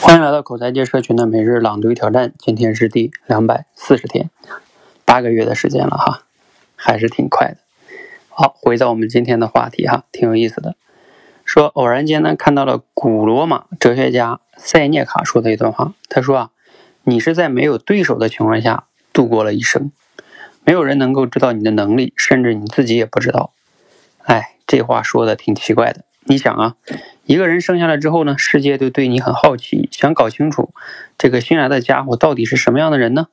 欢迎来到口才界社群的每日朗读挑战，今天是第两百四十天，八个月的时间了哈，还是挺快的。好，回到我们今天的话题哈，挺有意思的。说偶然间呢看到了古罗马哲学家塞涅卡说的一段话，他说啊，你是在没有对手的情况下度过了一生，没有人能够知道你的能力，甚至你自己也不知道。哎，这话说的挺奇怪的。你想啊，一个人生下来之后呢，世界就对你很好奇，想搞清楚这个新来的家伙到底是什么样的人呢？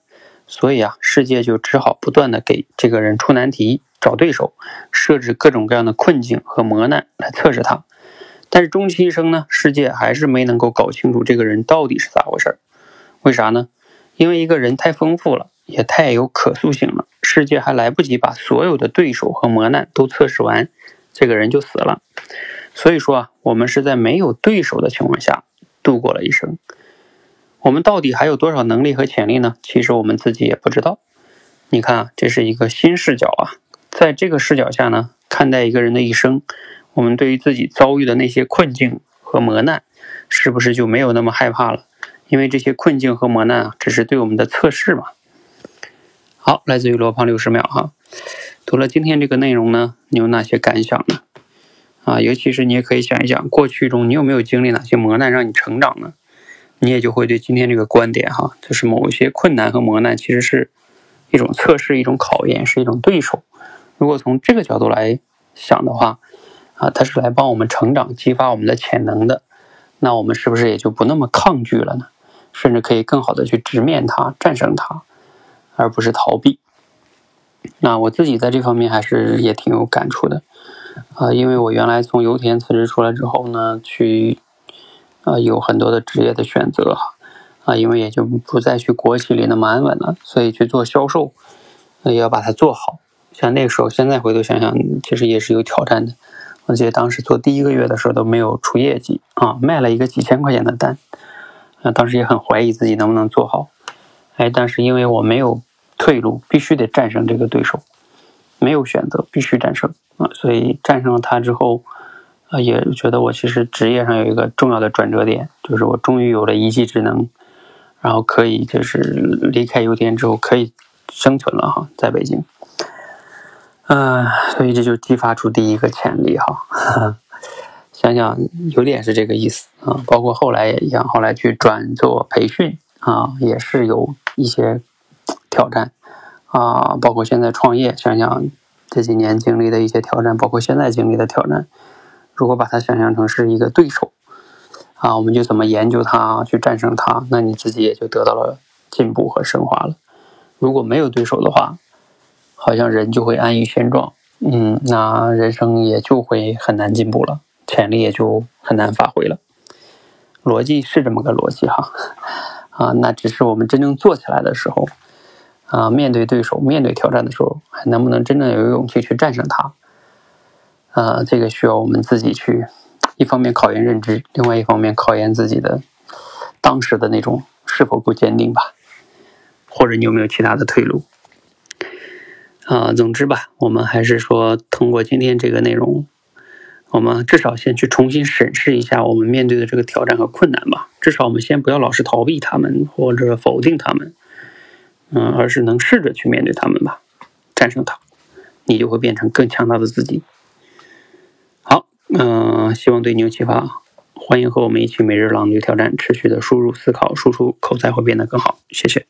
所以啊，世界就只好不断的给这个人出难题、找对手、设置各种各样的困境和磨难来测试他。但是终其一生呢，世界还是没能够搞清楚这个人到底是咋回事儿。为啥呢？因为一个人太丰富了，也太有可塑性了，世界还来不及把所有的对手和磨难都测试完，这个人就死了。所以说啊，我们是在没有对手的情况下度过了一生。我们到底还有多少能力和潜力呢？其实我们自己也不知道。你看啊，这是一个新视角啊，在这个视角下呢，看待一个人的一生，我们对于自己遭遇的那些困境和磨难，是不是就没有那么害怕了？因为这些困境和磨难啊，只是对我们的测试嘛。好，来自于罗胖六十秒哈，读了今天这个内容呢，你有哪些感想呢？啊，尤其是你也可以想一想，过去中你有没有经历哪些磨难让你成长呢？你也就会对今天这个观点哈，就是某些困难和磨难其实是一种测试、一种考验，是一种对手。如果从这个角度来想的话，啊，它是来帮我们成长、激发我们的潜能的，那我们是不是也就不那么抗拒了呢？甚至可以更好的去直面它、战胜它，而不是逃避。那我自己在这方面还是也挺有感触的。啊，因为我原来从油田辞职出来之后呢，去啊有很多的职业的选择哈，啊，因为也就不再去国企里那么安稳了，所以去做销售，那也要把它做好。像那个时候，现在回头想想，其实也是有挑战的。我记得当时做第一个月的时候都没有出业绩啊，卖了一个几千块钱的单，啊，当时也很怀疑自己能不能做好。哎，但是因为我没有退路，必须得战胜这个对手，没有选择，必须战胜。啊，所以战胜了他之后，啊，也觉得我其实职业上有一个重要的转折点，就是我终于有了一技之能，然后可以就是离开油田之后可以生存了哈，在北京。嗯，所以这就激发出第一个潜力哈。想想有点是这个意思啊，包括后来也一样，后来去转做培训啊，也是有一些挑战啊，包括现在创业，想想。这几年经历的一些挑战，包括现在经历的挑战，如果把它想象成是一个对手，啊，我们就怎么研究它，去战胜它，那你自己也就得到了进步和升华了。如果没有对手的话，好像人就会安于现状，嗯，那人生也就会很难进步了，潜力也就很难发挥了。逻辑是这么个逻辑哈，啊，那只是我们真正做起来的时候。啊，面对对手、面对挑战的时候，还能不能真正有勇气去战胜他？啊，这个需要我们自己去，一方面考验认知，另外一方面考验自己的当时的那种是否够坚定吧，或者你有没有其他的退路？啊，总之吧，我们还是说通过今天这个内容，我们至少先去重新审视一下我们面对的这个挑战和困难吧。至少我们先不要老是逃避他们或者否定他们。嗯，而是能试着去面对他们吧，战胜它，你就会变成更强大的自己。好，嗯，希望对你有启发。欢迎和我们一起每日朗读挑战，持续的输入、思考、输出，口才会变得更好。谢谢。